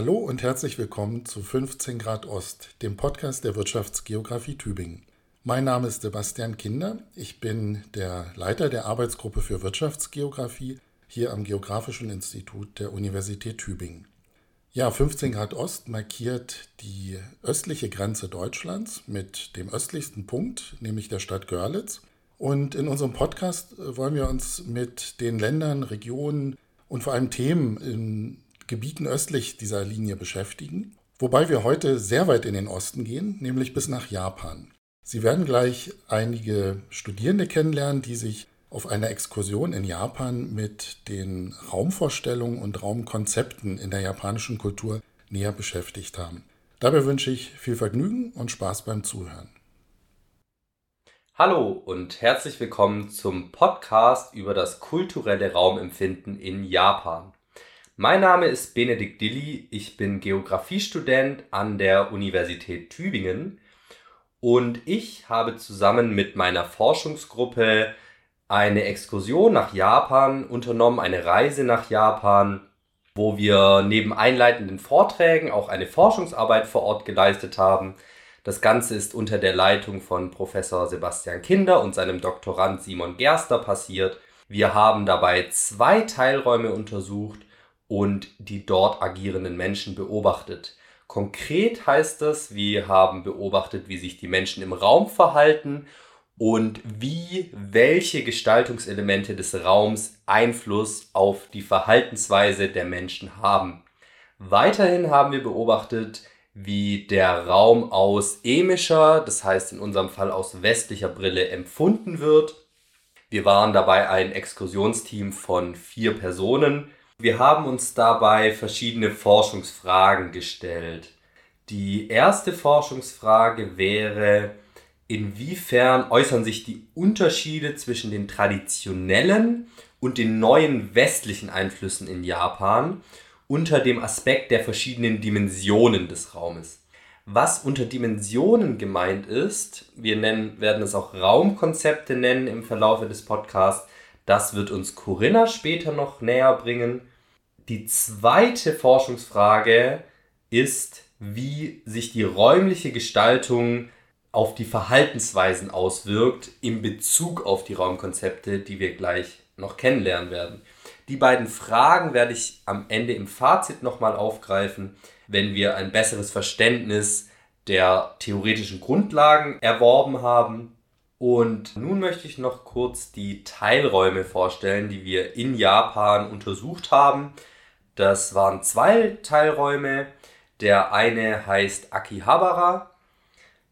Hallo und herzlich willkommen zu 15 Grad Ost, dem Podcast der Wirtschaftsgeografie Tübingen. Mein Name ist Sebastian Kinder. Ich bin der Leiter der Arbeitsgruppe für Wirtschaftsgeografie hier am Geografischen Institut der Universität Tübingen. Ja, 15 Grad Ost markiert die östliche Grenze Deutschlands mit dem östlichsten Punkt, nämlich der Stadt Görlitz. Und in unserem Podcast wollen wir uns mit den Ländern, Regionen und vor allem Themen in Gebieten östlich dieser Linie beschäftigen, wobei wir heute sehr weit in den Osten gehen, nämlich bis nach Japan. Sie werden gleich einige Studierende kennenlernen, die sich auf einer Exkursion in Japan mit den Raumvorstellungen und Raumkonzepten in der japanischen Kultur näher beschäftigt haben. Dabei wünsche ich viel Vergnügen und Spaß beim Zuhören. Hallo und herzlich willkommen zum Podcast über das kulturelle Raumempfinden in Japan. Mein Name ist Benedikt Dilly, ich bin Geografiestudent an der Universität Tübingen und ich habe zusammen mit meiner Forschungsgruppe eine Exkursion nach Japan unternommen, eine Reise nach Japan, wo wir neben einleitenden Vorträgen auch eine Forschungsarbeit vor Ort geleistet haben. Das Ganze ist unter der Leitung von Professor Sebastian Kinder und seinem Doktorand Simon Gerster passiert. Wir haben dabei zwei Teilräume untersucht und die dort agierenden Menschen beobachtet. Konkret heißt das, wir haben beobachtet, wie sich die Menschen im Raum verhalten und wie welche Gestaltungselemente des Raums Einfluss auf die Verhaltensweise der Menschen haben. Weiterhin haben wir beobachtet, wie der Raum aus emischer, das heißt in unserem Fall aus westlicher Brille empfunden wird. Wir waren dabei ein Exkursionsteam von vier Personen, wir haben uns dabei verschiedene Forschungsfragen gestellt. Die erste Forschungsfrage wäre, inwiefern äußern sich die Unterschiede zwischen den traditionellen und den neuen westlichen Einflüssen in Japan unter dem Aspekt der verschiedenen Dimensionen des Raumes. Was unter Dimensionen gemeint ist, wir nennen, werden es auch Raumkonzepte nennen im Verlauf des Podcasts, das wird uns Corinna später noch näher bringen. Die zweite Forschungsfrage ist, wie sich die räumliche Gestaltung auf die Verhaltensweisen auswirkt in Bezug auf die Raumkonzepte, die wir gleich noch kennenlernen werden. Die beiden Fragen werde ich am Ende im Fazit nochmal aufgreifen, wenn wir ein besseres Verständnis der theoretischen Grundlagen erworben haben und nun möchte ich noch kurz die Teilräume vorstellen, die wir in Japan untersucht haben. Das waren zwei Teilräume. Der eine heißt Akihabara.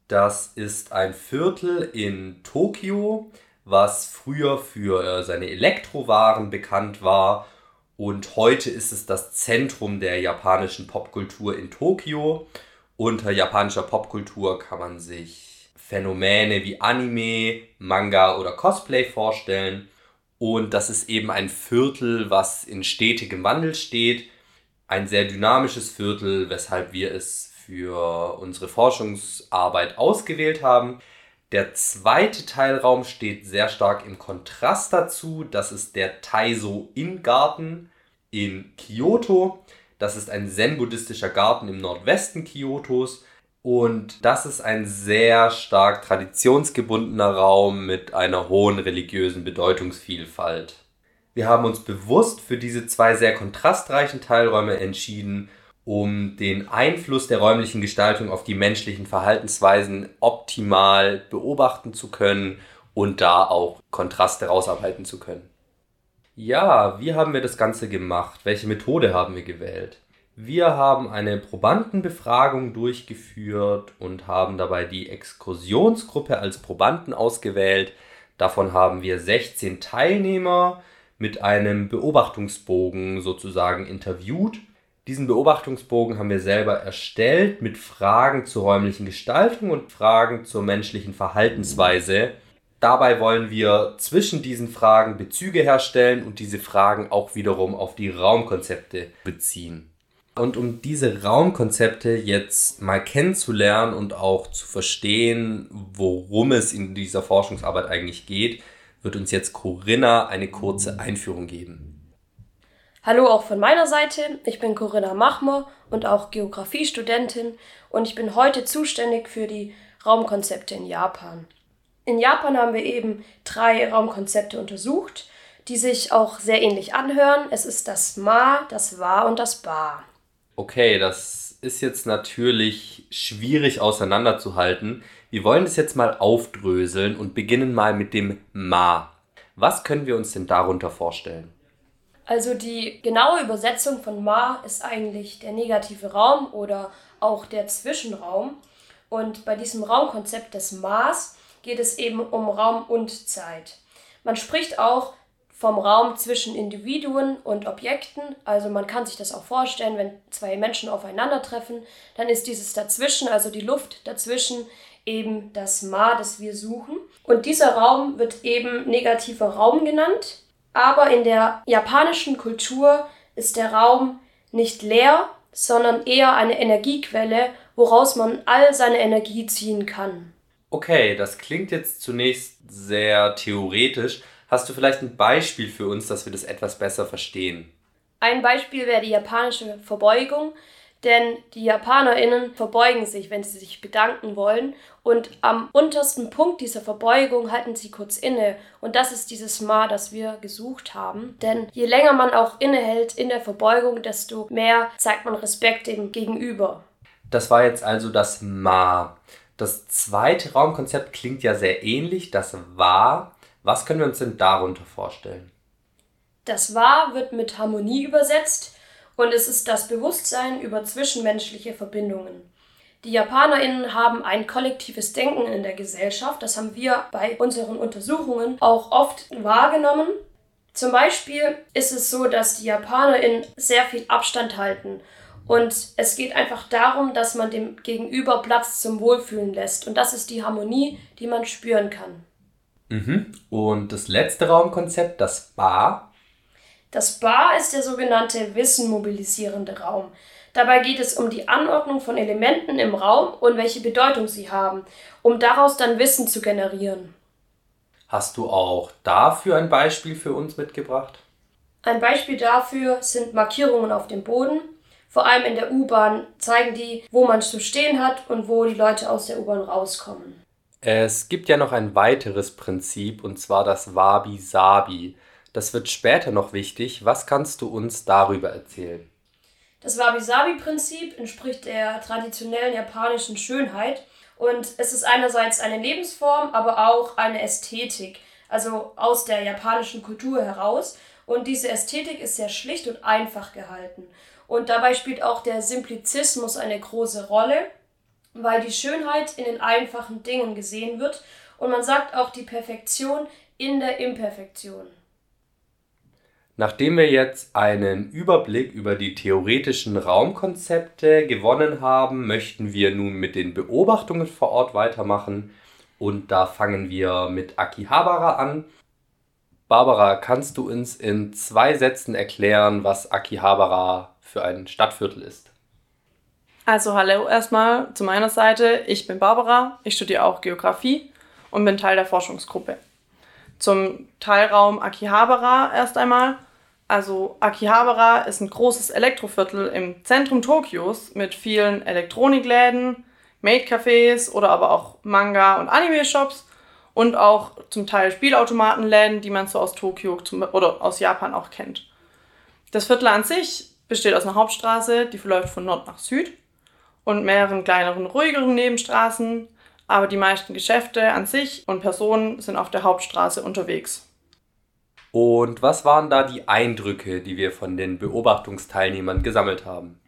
Das ist ein Viertel in Tokio, was früher für äh, seine Elektrowaren bekannt war. Und heute ist es das Zentrum der japanischen Popkultur in Tokio. Unter japanischer Popkultur kann man sich Phänomene wie Anime, Manga oder Cosplay vorstellen. Und das ist eben ein Viertel, was in stetigem Wandel steht. Ein sehr dynamisches Viertel, weshalb wir es für unsere Forschungsarbeit ausgewählt haben. Der zweite Teilraum steht sehr stark im Kontrast dazu. Das ist der Taiso In Garten in Kyoto. Das ist ein zen-buddhistischer Garten im Nordwesten Kyotos und das ist ein sehr stark traditionsgebundener Raum mit einer hohen religiösen Bedeutungsvielfalt. Wir haben uns bewusst für diese zwei sehr kontrastreichen Teilräume entschieden, um den Einfluss der räumlichen Gestaltung auf die menschlichen Verhaltensweisen optimal beobachten zu können und da auch Kontraste rausarbeiten zu können. Ja, wie haben wir das Ganze gemacht? Welche Methode haben wir gewählt? Wir haben eine Probandenbefragung durchgeführt und haben dabei die Exkursionsgruppe als Probanden ausgewählt. Davon haben wir 16 Teilnehmer mit einem Beobachtungsbogen sozusagen interviewt. Diesen Beobachtungsbogen haben wir selber erstellt mit Fragen zur räumlichen Gestaltung und Fragen zur menschlichen Verhaltensweise. Dabei wollen wir zwischen diesen Fragen Bezüge herstellen und diese Fragen auch wiederum auf die Raumkonzepte beziehen. Und um diese Raumkonzepte jetzt mal kennenzulernen und auch zu verstehen, worum es in dieser Forschungsarbeit eigentlich geht, wird uns jetzt Corinna eine kurze Einführung geben. Hallo auch von meiner Seite. Ich bin Corinna Machmer und auch Geografiestudentin und ich bin heute zuständig für die Raumkonzepte in Japan. In Japan haben wir eben drei Raumkonzepte untersucht, die sich auch sehr ähnlich anhören. Es ist das Ma, das Wa und das Ba. Okay, das ist jetzt natürlich schwierig auseinanderzuhalten. Wir wollen das jetzt mal aufdröseln und beginnen mal mit dem Ma. Was können wir uns denn darunter vorstellen? Also die genaue Übersetzung von Ma ist eigentlich der negative Raum oder auch der Zwischenraum. Und bei diesem Raumkonzept des Maß geht es eben um Raum und Zeit. Man spricht auch vom Raum zwischen Individuen und Objekten. Also man kann sich das auch vorstellen, wenn zwei Menschen aufeinandertreffen, dann ist dieses dazwischen, also die Luft dazwischen, eben das Ma, das wir suchen. Und dieser Raum wird eben negativer Raum genannt. Aber in der japanischen Kultur ist der Raum nicht leer, sondern eher eine Energiequelle, woraus man all seine Energie ziehen kann. Okay, das klingt jetzt zunächst sehr theoretisch. Hast du vielleicht ein Beispiel für uns, dass wir das etwas besser verstehen? Ein Beispiel wäre die japanische Verbeugung, denn die JapanerInnen verbeugen sich, wenn sie sich bedanken wollen. Und am untersten Punkt dieser Verbeugung halten sie kurz inne. Und das ist dieses Ma, das wir gesucht haben. Denn je länger man auch innehält in der Verbeugung, desto mehr zeigt man Respekt dem Gegenüber. Das war jetzt also das Ma. Das zweite Raumkonzept klingt ja sehr ähnlich, das War. Was können wir uns denn darunter vorstellen? Das War wird mit Harmonie übersetzt und es ist das Bewusstsein über zwischenmenschliche Verbindungen. Die JapanerInnen haben ein kollektives Denken in der Gesellschaft. Das haben wir bei unseren Untersuchungen auch oft wahrgenommen. Zum Beispiel ist es so, dass die JapanerInnen sehr viel Abstand halten. Und es geht einfach darum, dass man dem Gegenüber Platz zum Wohlfühlen lässt. Und das ist die Harmonie, die man spüren kann. Mhm. Und das letzte Raumkonzept, das Bar, das Bar ist der sogenannte wissenmobilisierende Raum. Dabei geht es um die Anordnung von Elementen im Raum und welche Bedeutung sie haben, um daraus dann Wissen zu generieren. Hast du auch dafür ein Beispiel für uns mitgebracht? Ein Beispiel dafür sind Markierungen auf dem Boden. Vor allem in der U-Bahn zeigen die, wo man zu stehen hat und wo die Leute aus der U-Bahn rauskommen. Es gibt ja noch ein weiteres Prinzip und zwar das Wabi-Sabi. Das wird später noch wichtig. Was kannst du uns darüber erzählen? Das Wabi-Sabi-Prinzip entspricht der traditionellen japanischen Schönheit und es ist einerseits eine Lebensform, aber auch eine Ästhetik, also aus der japanischen Kultur heraus. Und diese Ästhetik ist sehr schlicht und einfach gehalten. Und dabei spielt auch der Simplizismus eine große Rolle, weil die Schönheit in den einfachen Dingen gesehen wird und man sagt auch die Perfektion in der Imperfektion. Nachdem wir jetzt einen Überblick über die theoretischen Raumkonzepte gewonnen haben, möchten wir nun mit den Beobachtungen vor Ort weitermachen. Und da fangen wir mit Akihabara an. Barbara, kannst du uns in zwei Sätzen erklären, was Akihabara für ein Stadtviertel ist? Also hallo erstmal zu meiner Seite. Ich bin Barbara, ich studiere auch Geografie und bin Teil der Forschungsgruppe. Zum Teilraum Akihabara erst einmal. Also Akihabara ist ein großes Elektroviertel im Zentrum Tokios mit vielen Elektronikläden, Maid-Cafés oder aber auch Manga- und Anime-Shops und auch zum Teil Spielautomatenläden, die man so aus Tokio zum, oder aus Japan auch kennt. Das Viertel an sich besteht aus einer Hauptstraße, die verläuft von Nord nach Süd und mehreren kleineren, ruhigeren Nebenstraßen, aber die meisten Geschäfte an sich und Personen sind auf der Hauptstraße unterwegs. Und was waren da die Eindrücke, die wir von den Beobachtungsteilnehmern gesammelt haben?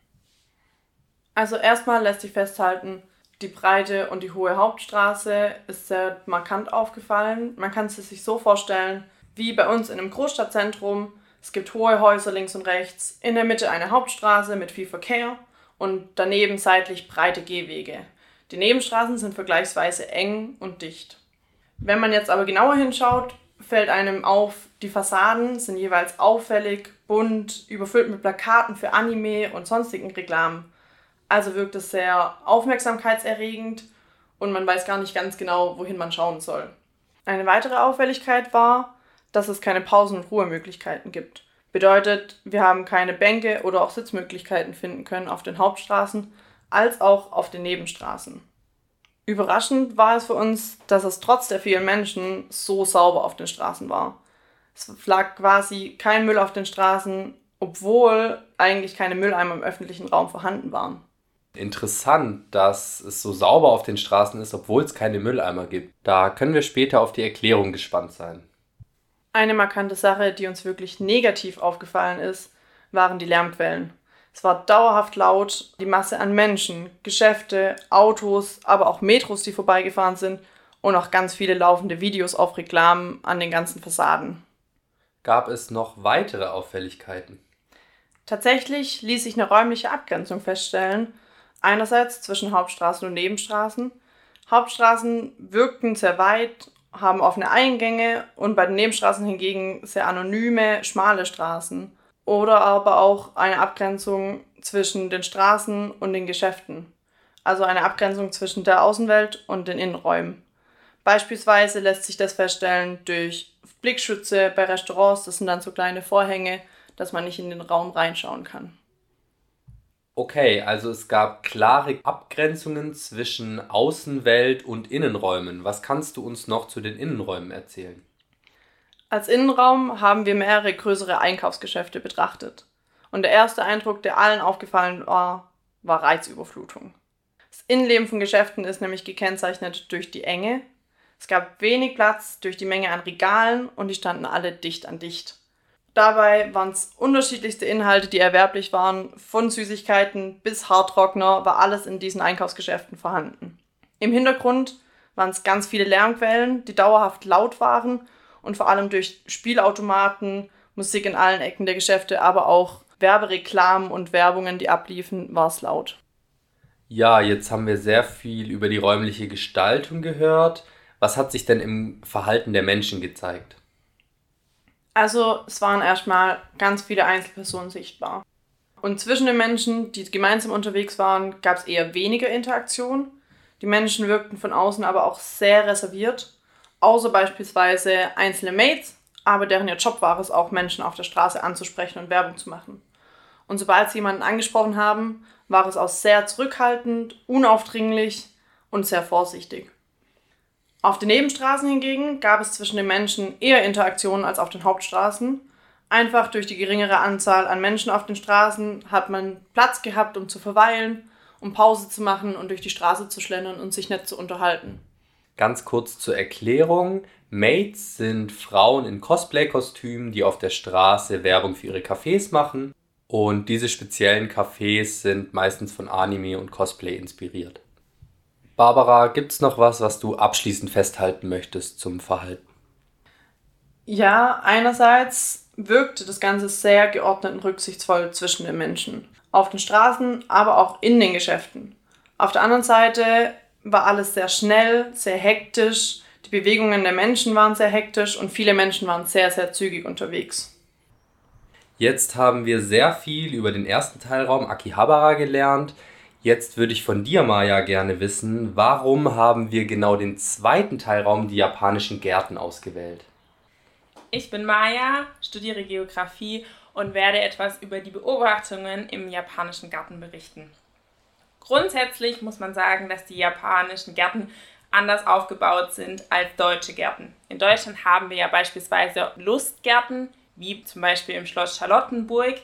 Also erstmal lässt sich festhalten, die breite und die hohe Hauptstraße ist sehr markant aufgefallen. Man kann es sich so vorstellen, wie bei uns in einem Großstadtzentrum. Es gibt hohe Häuser links und rechts, in der Mitte eine Hauptstraße mit viel Verkehr und daneben seitlich breite Gehwege. Die Nebenstraßen sind vergleichsweise eng und dicht. Wenn man jetzt aber genauer hinschaut, fällt einem auf, die Fassaden sind jeweils auffällig, bunt, überfüllt mit Plakaten für Anime und sonstigen Reklamen. Also wirkt es sehr aufmerksamkeitserregend und man weiß gar nicht ganz genau, wohin man schauen soll. Eine weitere Auffälligkeit war, dass es keine Pausen- und Ruhemöglichkeiten gibt. Bedeutet, wir haben keine Bänke oder auch Sitzmöglichkeiten finden können auf den Hauptstraßen als auch auf den Nebenstraßen. Überraschend war es für uns, dass es trotz der vielen Menschen so sauber auf den Straßen war. Es lag quasi kein Müll auf den Straßen, obwohl eigentlich keine Mülleimer im öffentlichen Raum vorhanden waren. Interessant, dass es so sauber auf den Straßen ist, obwohl es keine Mülleimer gibt. Da können wir später auf die Erklärung gespannt sein. Eine markante Sache, die uns wirklich negativ aufgefallen ist, waren die Lärmquellen. Es war dauerhaft laut, die Masse an Menschen, Geschäfte, Autos, aber auch Metros, die vorbeigefahren sind und auch ganz viele laufende Videos auf Reklamen an den ganzen Fassaden. Gab es noch weitere Auffälligkeiten? Tatsächlich ließ sich eine räumliche Abgrenzung feststellen, einerseits zwischen Hauptstraßen und Nebenstraßen. Hauptstraßen wirkten sehr weit, haben offene Eingänge und bei den Nebenstraßen hingegen sehr anonyme, schmale Straßen oder aber auch eine Abgrenzung zwischen den Straßen und den Geschäften. Also eine Abgrenzung zwischen der Außenwelt und den Innenräumen. Beispielsweise lässt sich das feststellen durch Blickschütze bei Restaurants, das sind dann so kleine Vorhänge, dass man nicht in den Raum reinschauen kann. Okay, also es gab klare Abgrenzungen zwischen Außenwelt und Innenräumen. Was kannst du uns noch zu den Innenräumen erzählen? Als Innenraum haben wir mehrere größere Einkaufsgeschäfte betrachtet. Und der erste Eindruck, der allen aufgefallen war, war Reizüberflutung. Das Innenleben von Geschäften ist nämlich gekennzeichnet durch die Enge. Es gab wenig Platz durch die Menge an Regalen und die standen alle dicht an dicht. Dabei waren es unterschiedlichste Inhalte, die erwerblich waren. Von Süßigkeiten bis Haartrockner war alles in diesen Einkaufsgeschäften vorhanden. Im Hintergrund waren es ganz viele Lärmquellen, die dauerhaft laut waren und vor allem durch Spielautomaten, Musik in allen Ecken der Geschäfte, aber auch Werbereklamen und Werbungen, die abliefen, war es laut. Ja, jetzt haben wir sehr viel über die räumliche Gestaltung gehört. Was hat sich denn im Verhalten der Menschen gezeigt? Also es waren erstmal ganz viele Einzelpersonen sichtbar. Und zwischen den Menschen, die gemeinsam unterwegs waren, gab es eher weniger Interaktion. Die Menschen wirkten von außen aber auch sehr reserviert außer beispielsweise einzelne Mates, aber deren ihr Job war es auch, Menschen auf der Straße anzusprechen und Werbung zu machen. Und sobald sie jemanden angesprochen haben, war es auch sehr zurückhaltend, unaufdringlich und sehr vorsichtig. Auf den Nebenstraßen hingegen gab es zwischen den Menschen eher Interaktionen als auf den Hauptstraßen. Einfach durch die geringere Anzahl an Menschen auf den Straßen hat man Platz gehabt, um zu verweilen, um Pause zu machen und durch die Straße zu schlendern und sich nett zu unterhalten. Ganz kurz zur Erklärung. Mates sind Frauen in Cosplay-Kostümen, die auf der Straße Werbung für ihre Cafés machen. Und diese speziellen Cafés sind meistens von Anime und Cosplay inspiriert. Barbara, gibt es noch was, was du abschließend festhalten möchtest zum Verhalten? Ja, einerseits wirkte das Ganze sehr geordnet und rücksichtsvoll zwischen den Menschen. Auf den Straßen, aber auch in den Geschäften. Auf der anderen Seite war alles sehr schnell, sehr hektisch. Die Bewegungen der Menschen waren sehr hektisch und viele Menschen waren sehr, sehr zügig unterwegs. Jetzt haben wir sehr viel über den ersten Teilraum Akihabara gelernt. Jetzt würde ich von dir, Maya, gerne wissen, warum haben wir genau den zweiten Teilraum, die japanischen Gärten, ausgewählt? Ich bin Maya, studiere Geografie und werde etwas über die Beobachtungen im japanischen Garten berichten. Grundsätzlich muss man sagen, dass die japanischen Gärten anders aufgebaut sind als deutsche Gärten. In Deutschland haben wir ja beispielsweise Lustgärten, wie zum Beispiel im Schloss Charlottenburg.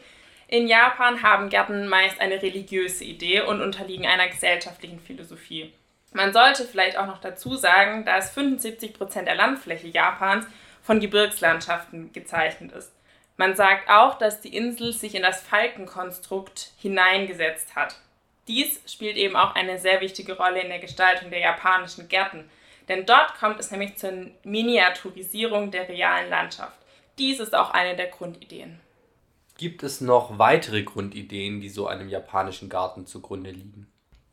In Japan haben Gärten meist eine religiöse Idee und unterliegen einer gesellschaftlichen Philosophie. Man sollte vielleicht auch noch dazu sagen, dass 75% der Landfläche Japans von Gebirgslandschaften gezeichnet ist. Man sagt auch, dass die Insel sich in das Falkenkonstrukt hineingesetzt hat. Dies spielt eben auch eine sehr wichtige Rolle in der Gestaltung der japanischen Gärten, denn dort kommt es nämlich zur Miniaturisierung der realen Landschaft. Dies ist auch eine der Grundideen. Gibt es noch weitere Grundideen, die so einem japanischen Garten zugrunde liegen?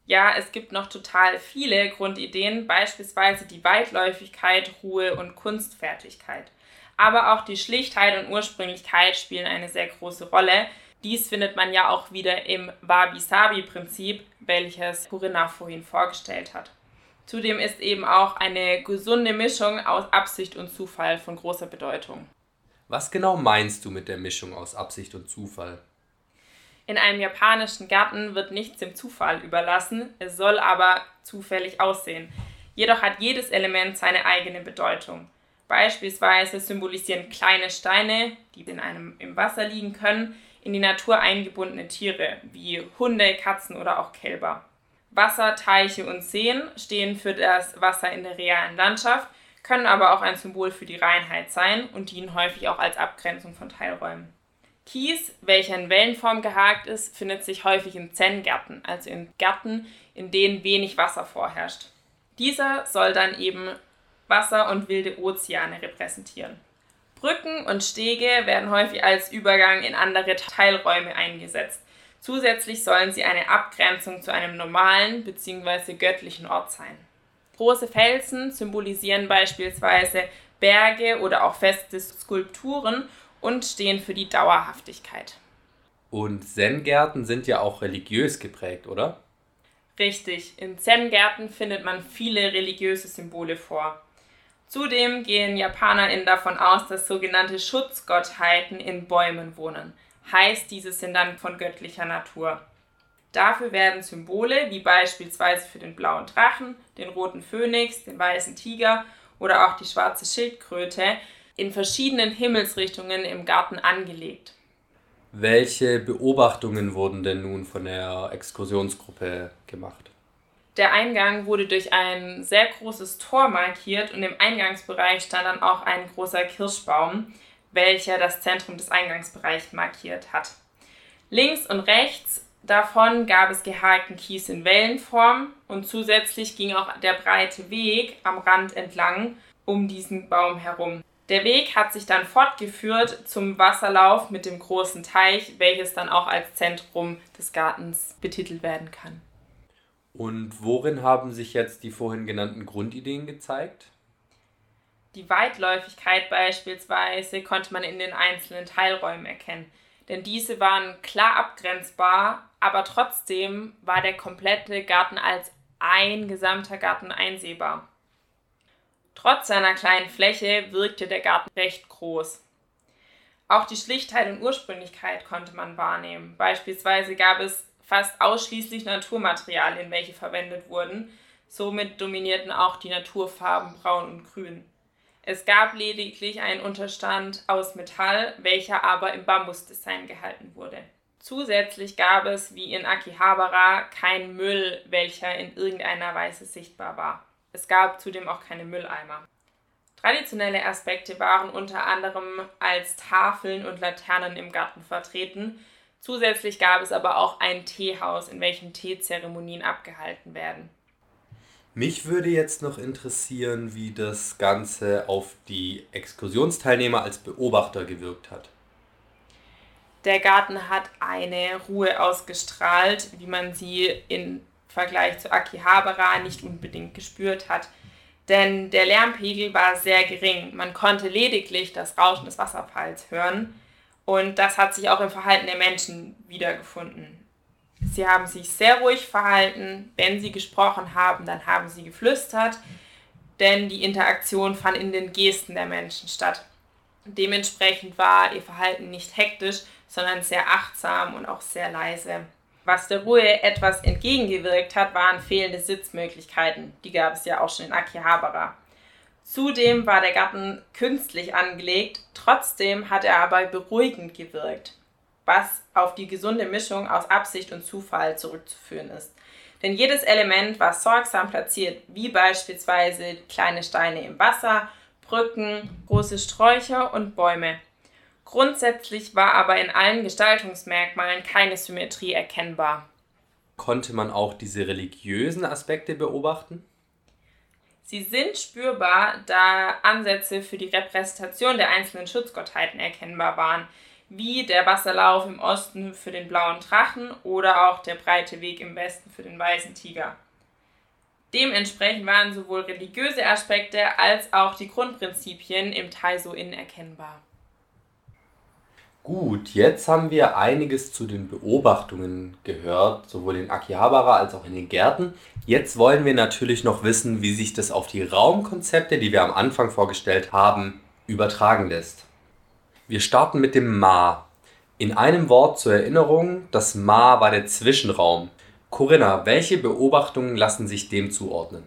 Ja, es gibt noch total viele Grundideen, beispielsweise die Weitläufigkeit, Ruhe und Kunstfertigkeit. Aber auch die Schlichtheit und Ursprünglichkeit spielen eine sehr große Rolle, dies findet man ja auch wieder im Wabi-Sabi-Prinzip, welches Corinna vorhin vorgestellt hat. Zudem ist eben auch eine gesunde Mischung aus Absicht und Zufall von großer Bedeutung. Was genau meinst du mit der Mischung aus Absicht und Zufall? In einem japanischen Garten wird nichts dem Zufall überlassen, es soll aber zufällig aussehen. Jedoch hat jedes Element seine eigene Bedeutung. Beispielsweise symbolisieren kleine Steine, die in einem im Wasser liegen können, in die Natur eingebundene Tiere wie Hunde, Katzen oder auch Kälber. Wasser, Teiche und Seen stehen für das Wasser in der realen Landschaft, können aber auch ein Symbol für die Reinheit sein und dienen häufig auch als Abgrenzung von Teilräumen. Kies, welcher in Wellenform gehakt ist, findet sich häufig in Zen-Gärten, also in Gärten, in denen wenig Wasser vorherrscht. Dieser soll dann eben Wasser und wilde Ozeane repräsentieren. Brücken und Stege werden häufig als Übergang in andere Teilräume eingesetzt. Zusätzlich sollen sie eine Abgrenzung zu einem normalen bzw. göttlichen Ort sein. Große Felsen symbolisieren beispielsweise Berge oder auch feste Skulpturen und stehen für die Dauerhaftigkeit. Und Zen-Gärten sind ja auch religiös geprägt, oder? Richtig, in Zen-Gärten findet man viele religiöse Symbole vor. Zudem gehen JapanerInnen davon aus, dass sogenannte Schutzgottheiten in Bäumen wohnen. Heißt, diese sind dann von göttlicher Natur. Dafür werden Symbole wie beispielsweise für den blauen Drachen, den roten Phönix, den weißen Tiger oder auch die schwarze Schildkröte in verschiedenen Himmelsrichtungen im Garten angelegt. Welche Beobachtungen wurden denn nun von der Exkursionsgruppe gemacht? Der Eingang wurde durch ein sehr großes Tor markiert und im Eingangsbereich stand dann auch ein großer Kirschbaum, welcher das Zentrum des Eingangsbereichs markiert hat. Links und rechts davon gab es geharkten Kies in Wellenform und zusätzlich ging auch der breite Weg am Rand entlang um diesen Baum herum. Der Weg hat sich dann fortgeführt zum Wasserlauf mit dem großen Teich, welches dann auch als Zentrum des Gartens betitelt werden kann. Und worin haben sich jetzt die vorhin genannten Grundideen gezeigt? Die Weitläufigkeit beispielsweise konnte man in den einzelnen Teilräumen erkennen, denn diese waren klar abgrenzbar, aber trotzdem war der komplette Garten als ein gesamter Garten einsehbar. Trotz seiner kleinen Fläche wirkte der Garten recht groß. Auch die Schlichtheit und Ursprünglichkeit konnte man wahrnehmen. Beispielsweise gab es fast ausschließlich Naturmaterialien, welche verwendet wurden. Somit dominierten auch die Naturfarben Braun und Grün. Es gab lediglich einen Unterstand aus Metall, welcher aber im Bambusdesign gehalten wurde. Zusätzlich gab es, wie in Akihabara, keinen Müll, welcher in irgendeiner Weise sichtbar war. Es gab zudem auch keine Mülleimer. Traditionelle Aspekte waren unter anderem als Tafeln und Laternen im Garten vertreten. Zusätzlich gab es aber auch ein Teehaus, in welchem Teezeremonien abgehalten werden. Mich würde jetzt noch interessieren, wie das Ganze auf die Exkursionsteilnehmer als Beobachter gewirkt hat. Der Garten hat eine Ruhe ausgestrahlt, wie man sie in Vergleich zu Akihabara nicht unbedingt gespürt hat. Denn der Lärmpegel war sehr gering. Man konnte lediglich das Rauschen des Wasserfalls hören. Und das hat sich auch im Verhalten der Menschen wiedergefunden. Sie haben sich sehr ruhig verhalten. Wenn sie gesprochen haben, dann haben sie geflüstert. Denn die Interaktion fand in den Gesten der Menschen statt. Dementsprechend war ihr Verhalten nicht hektisch, sondern sehr achtsam und auch sehr leise. Was der Ruhe etwas entgegengewirkt hat, waren fehlende Sitzmöglichkeiten. Die gab es ja auch schon in Akihabara. Zudem war der Garten künstlich angelegt, trotzdem hat er aber beruhigend gewirkt, was auf die gesunde Mischung aus Absicht und Zufall zurückzuführen ist. Denn jedes Element war sorgsam platziert, wie beispielsweise kleine Steine im Wasser, Brücken, große Sträucher und Bäume. Grundsätzlich war aber in allen Gestaltungsmerkmalen keine Symmetrie erkennbar. Konnte man auch diese religiösen Aspekte beobachten? Sie sind spürbar, da Ansätze für die Repräsentation der einzelnen Schutzgottheiten erkennbar waren, wie der Wasserlauf im Osten für den blauen Drachen oder auch der breite Weg im Westen für den weißen Tiger. Dementsprechend waren sowohl religiöse Aspekte als auch die Grundprinzipien im Taiso-In erkennbar. Gut, jetzt haben wir einiges zu den Beobachtungen gehört, sowohl in Akihabara als auch in den Gärten. Jetzt wollen wir natürlich noch wissen, wie sich das auf die Raumkonzepte, die wir am Anfang vorgestellt haben, übertragen lässt. Wir starten mit dem Ma. In einem Wort zur Erinnerung, das Ma war der Zwischenraum. Corinna, welche Beobachtungen lassen sich dem zuordnen?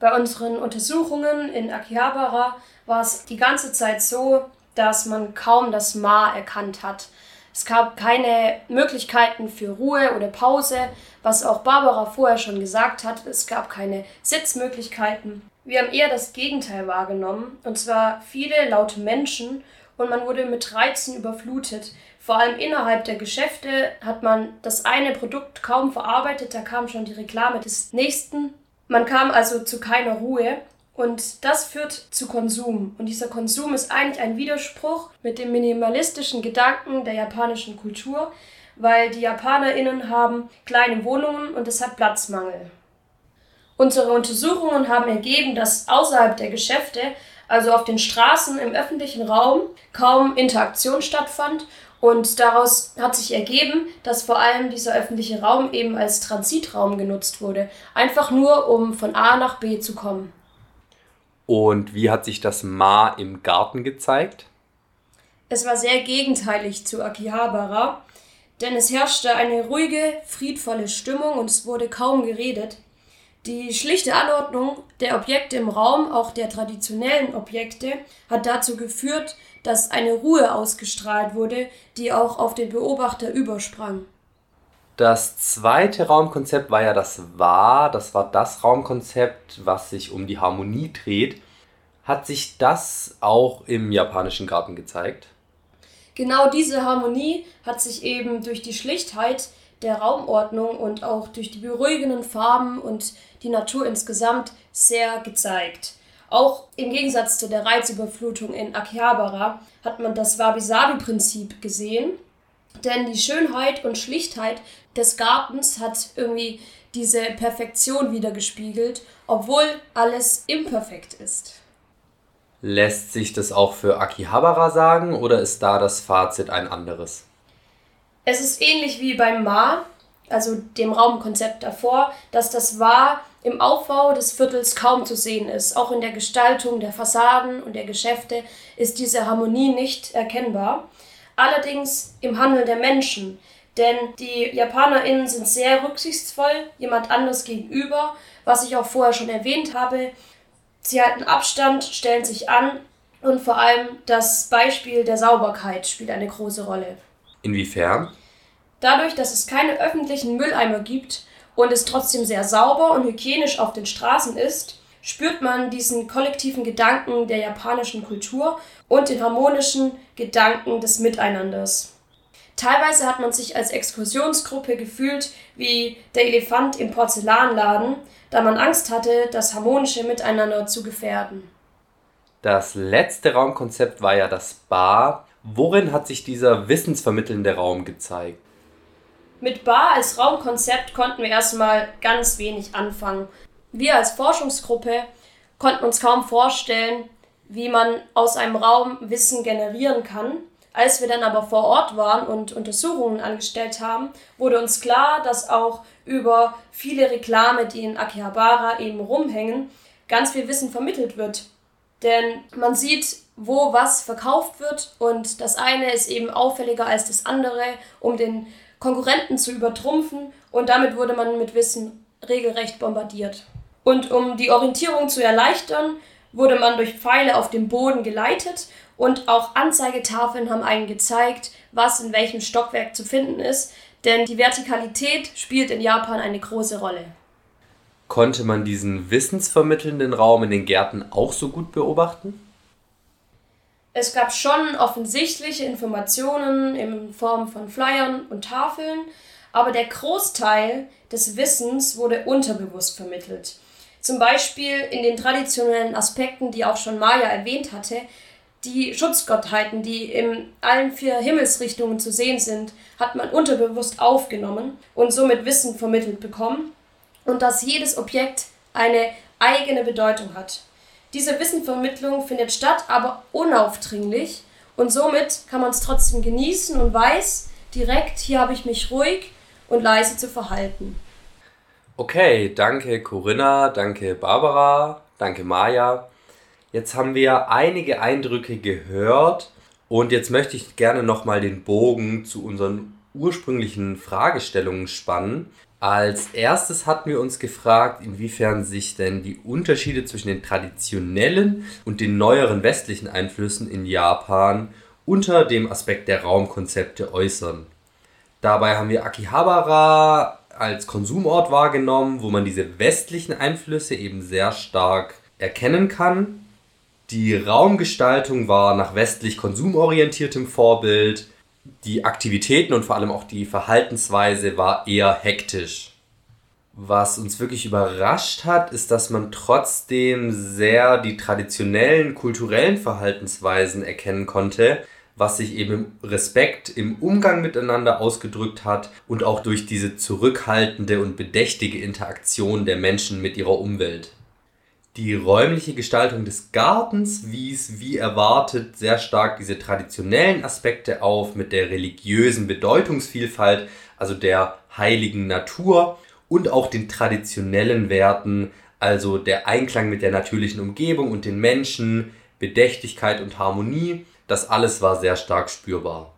Bei unseren Untersuchungen in Akihabara war es die ganze Zeit so, dass man kaum das Ma erkannt hat. Es gab keine Möglichkeiten für Ruhe oder Pause, was auch Barbara vorher schon gesagt hat. Es gab keine Sitzmöglichkeiten. Wir haben eher das Gegenteil wahrgenommen, und zwar viele laute Menschen und man wurde mit Reizen überflutet. Vor allem innerhalb der Geschäfte hat man das eine Produkt kaum verarbeitet, da kam schon die Reklame des nächsten. Man kam also zu keiner Ruhe und das führt zu Konsum. Und dieser Konsum ist eigentlich ein Widerspruch mit dem minimalistischen Gedanken der japanischen Kultur, weil die JapanerInnen haben kleine Wohnungen und deshalb Platzmangel. Unsere Untersuchungen haben ergeben, dass außerhalb der Geschäfte, also auf den Straßen im öffentlichen Raum, kaum Interaktion stattfand und daraus hat sich ergeben, dass vor allem dieser öffentliche Raum eben als Transitraum genutzt wurde, einfach nur um von A nach B zu kommen. Und wie hat sich das Ma im Garten gezeigt? Es war sehr gegenteilig zu Akihabara, denn es herrschte eine ruhige, friedvolle Stimmung und es wurde kaum geredet. Die schlichte Anordnung der Objekte im Raum, auch der traditionellen Objekte, hat dazu geführt, dass eine Ruhe ausgestrahlt wurde, die auch auf den Beobachter übersprang. Das zweite Raumkonzept war ja das War, das war das Raumkonzept, was sich um die Harmonie dreht. Hat sich das auch im japanischen Garten gezeigt? Genau diese Harmonie hat sich eben durch die Schlichtheit der Raumordnung und auch durch die beruhigenden Farben und die Natur insgesamt sehr gezeigt. Auch im Gegensatz zu der Reizüberflutung in Akihabara hat man das Wabi-Sabi-Prinzip gesehen, denn die Schönheit und Schlichtheit des Gartens hat irgendwie diese Perfektion wiedergespiegelt, obwohl alles imperfekt ist. Lässt sich das auch für Akihabara sagen oder ist da das Fazit ein anderes? Es ist ähnlich wie beim Ma, also dem Raumkonzept davor, dass das Wa im Aufbau des Viertels kaum zu sehen ist. Auch in der Gestaltung der Fassaden und der Geschäfte ist diese Harmonie nicht erkennbar. Allerdings im Handel der Menschen, denn die JapanerInnen sind sehr rücksichtsvoll jemand anders gegenüber, was ich auch vorher schon erwähnt habe. Sie halten Abstand, stellen sich an und vor allem das Beispiel der Sauberkeit spielt eine große Rolle. Inwiefern? Dadurch, dass es keine öffentlichen Mülleimer gibt und es trotzdem sehr sauber und hygienisch auf den Straßen ist, spürt man diesen kollektiven Gedanken der japanischen Kultur und den harmonischen Gedanken des Miteinanders. Teilweise hat man sich als Exkursionsgruppe gefühlt wie der Elefant im Porzellanladen, da man Angst hatte, das harmonische Miteinander zu gefährden. Das letzte Raumkonzept war ja das Bar. Worin hat sich dieser wissensvermittelnde Raum gezeigt? Mit Bar als Raumkonzept konnten wir erstmal ganz wenig anfangen. Wir als Forschungsgruppe konnten uns kaum vorstellen, wie man aus einem Raum Wissen generieren kann. Als wir dann aber vor Ort waren und Untersuchungen angestellt haben, wurde uns klar, dass auch über viele Reklame, die in Akihabara eben rumhängen, ganz viel Wissen vermittelt wird. Denn man sieht, wo was verkauft wird und das eine ist eben auffälliger als das andere, um den Konkurrenten zu übertrumpfen und damit wurde man mit Wissen regelrecht bombardiert. Und um die Orientierung zu erleichtern, wurde man durch Pfeile auf dem Boden geleitet und auch Anzeigetafeln haben einen gezeigt, was in welchem Stockwerk zu finden ist, denn die Vertikalität spielt in Japan eine große Rolle. Konnte man diesen wissensvermittelnden Raum in den Gärten auch so gut beobachten? Es gab schon offensichtliche Informationen in Form von Flyern und Tafeln, aber der Großteil des Wissens wurde unterbewusst vermittelt. Zum Beispiel in den traditionellen Aspekten, die auch schon Maya erwähnt hatte, die Schutzgottheiten, die in allen vier Himmelsrichtungen zu sehen sind, hat man unterbewusst aufgenommen und somit Wissen vermittelt bekommen und dass jedes Objekt eine eigene Bedeutung hat. Diese Wissenvermittlung findet statt, aber unaufdringlich und somit kann man es trotzdem genießen und weiß direkt, hier habe ich mich ruhig und leise zu verhalten. Okay, danke Corinna, danke Barbara, danke Maja. Jetzt haben wir einige Eindrücke gehört Und jetzt möchte ich gerne nochmal den Bogen zu unseren ursprünglichen Fragestellungen spannen. Als erstes hatten wir uns gefragt, inwiefern sich denn die Unterschiede zwischen den traditionellen und den neueren westlichen Einflüssen in Japan unter dem Aspekt der Raumkonzepte äußern. Dabei haben wir Akihabara als Konsumort wahrgenommen, wo man diese westlichen Einflüsse eben sehr stark erkennen kann. Die Raumgestaltung war nach westlich konsumorientiertem Vorbild die Aktivitäten und vor allem auch die Verhaltensweise war eher hektisch. Was uns wirklich überrascht hat, ist, dass man trotzdem sehr die traditionellen kulturellen Verhaltensweisen erkennen konnte, was sich eben im Respekt im Umgang miteinander ausgedrückt hat und auch durch diese zurückhaltende und bedächtige Interaktion der Menschen mit ihrer Umwelt. Die räumliche Gestaltung des Gartens wies, wie erwartet, sehr stark diese traditionellen Aspekte auf mit der religiösen Bedeutungsvielfalt, also der heiligen Natur und auch den traditionellen Werten, also der Einklang mit der natürlichen Umgebung und den Menschen, Bedächtigkeit und Harmonie. Das alles war sehr stark spürbar.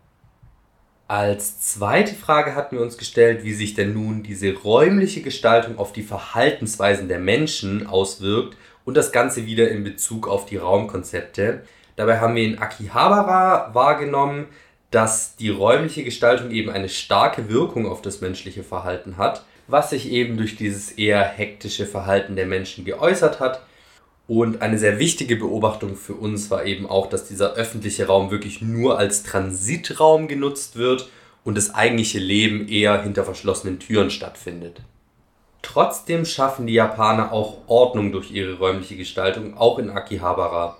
Als zweite Frage hatten wir uns gestellt, wie sich denn nun diese räumliche Gestaltung auf die Verhaltensweisen der Menschen auswirkt und das Ganze wieder in Bezug auf die Raumkonzepte. Dabei haben wir in Akihabara wahrgenommen, dass die räumliche Gestaltung eben eine starke Wirkung auf das menschliche Verhalten hat, was sich eben durch dieses eher hektische Verhalten der Menschen geäußert hat und eine sehr wichtige Beobachtung für uns war eben auch, dass dieser öffentliche Raum wirklich nur als Transitraum genutzt wird und das eigentliche Leben eher hinter verschlossenen Türen stattfindet. Trotzdem schaffen die Japaner auch Ordnung durch ihre räumliche Gestaltung, auch in Akihabara.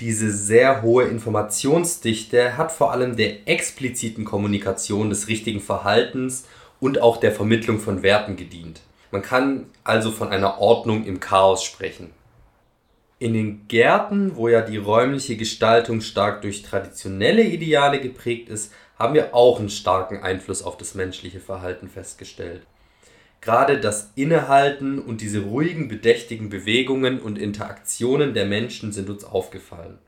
Diese sehr hohe Informationsdichte hat vor allem der expliziten Kommunikation des richtigen Verhaltens und auch der Vermittlung von Werten gedient. Man kann also von einer Ordnung im Chaos sprechen. In den Gärten, wo ja die räumliche Gestaltung stark durch traditionelle Ideale geprägt ist, haben wir auch einen starken Einfluss auf das menschliche Verhalten festgestellt. Gerade das Innehalten und diese ruhigen, bedächtigen Bewegungen und Interaktionen der Menschen sind uns aufgefallen.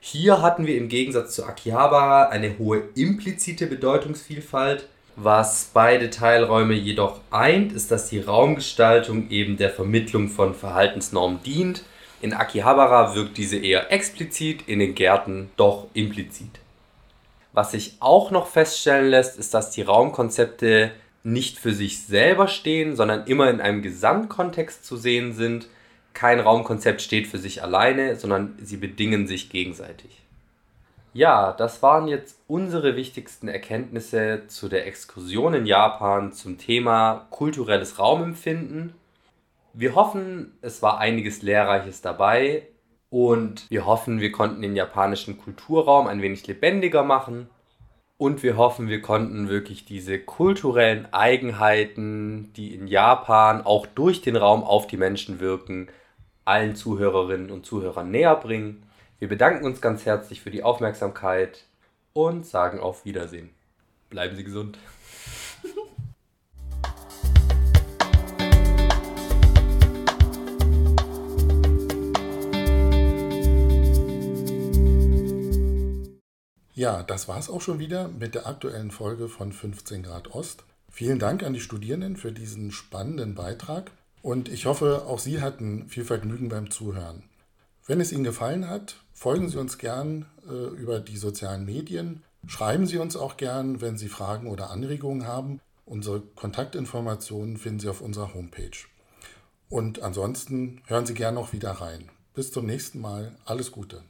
Hier hatten wir im Gegensatz zu Akihabara eine hohe implizite Bedeutungsvielfalt. Was beide Teilräume jedoch eint, ist, dass die Raumgestaltung eben der Vermittlung von Verhaltensnormen dient in Akihabara wirkt diese eher explizit, in den Gärten doch implizit. Was sich auch noch feststellen lässt, ist, dass die Raumkonzepte nicht für sich selber stehen, sondern immer in einem Gesamtkontext zu sehen sind. Kein Raumkonzept steht für sich alleine, sondern sie bedingen sich gegenseitig. Ja, das waren jetzt unsere wichtigsten Erkenntnisse zu der Exkursion in Japan zum Thema kulturelles Raumempfinden wir hoffen, es war einiges Lehrreiches dabei und wir hoffen, wir konnten den japanischen Kulturraum ein wenig lebendiger machen. Und wir hoffen, wir konnten wirklich diese kulturellen Eigenheiten, die in Japan auch durch den Raum auf die Menschen wirken, allen Zuhörerinnen und Zuhörern näher bringen. Wir bedanken uns ganz herzlich für die Aufmerksamkeit und sagen auf Wiedersehen. Bleiben Sie gesund. Ja, das war es auch schon wieder mit der aktuellen Folge von 15 Grad Ost. Vielen Dank an die Studierenden für diesen spannenden Beitrag und ich hoffe, auch Sie hatten viel Vergnügen beim Zuhören. Wenn es Ihnen gefallen hat, folgen Sie uns gern äh, über die sozialen Medien. Schreiben Sie uns auch gern, wenn Sie Fragen oder Anregungen haben. Unsere Kontaktinformationen finden Sie auf unserer Homepage. Und ansonsten hören Sie gern noch wieder rein. Bis zum nächsten Mal. Alles Gute.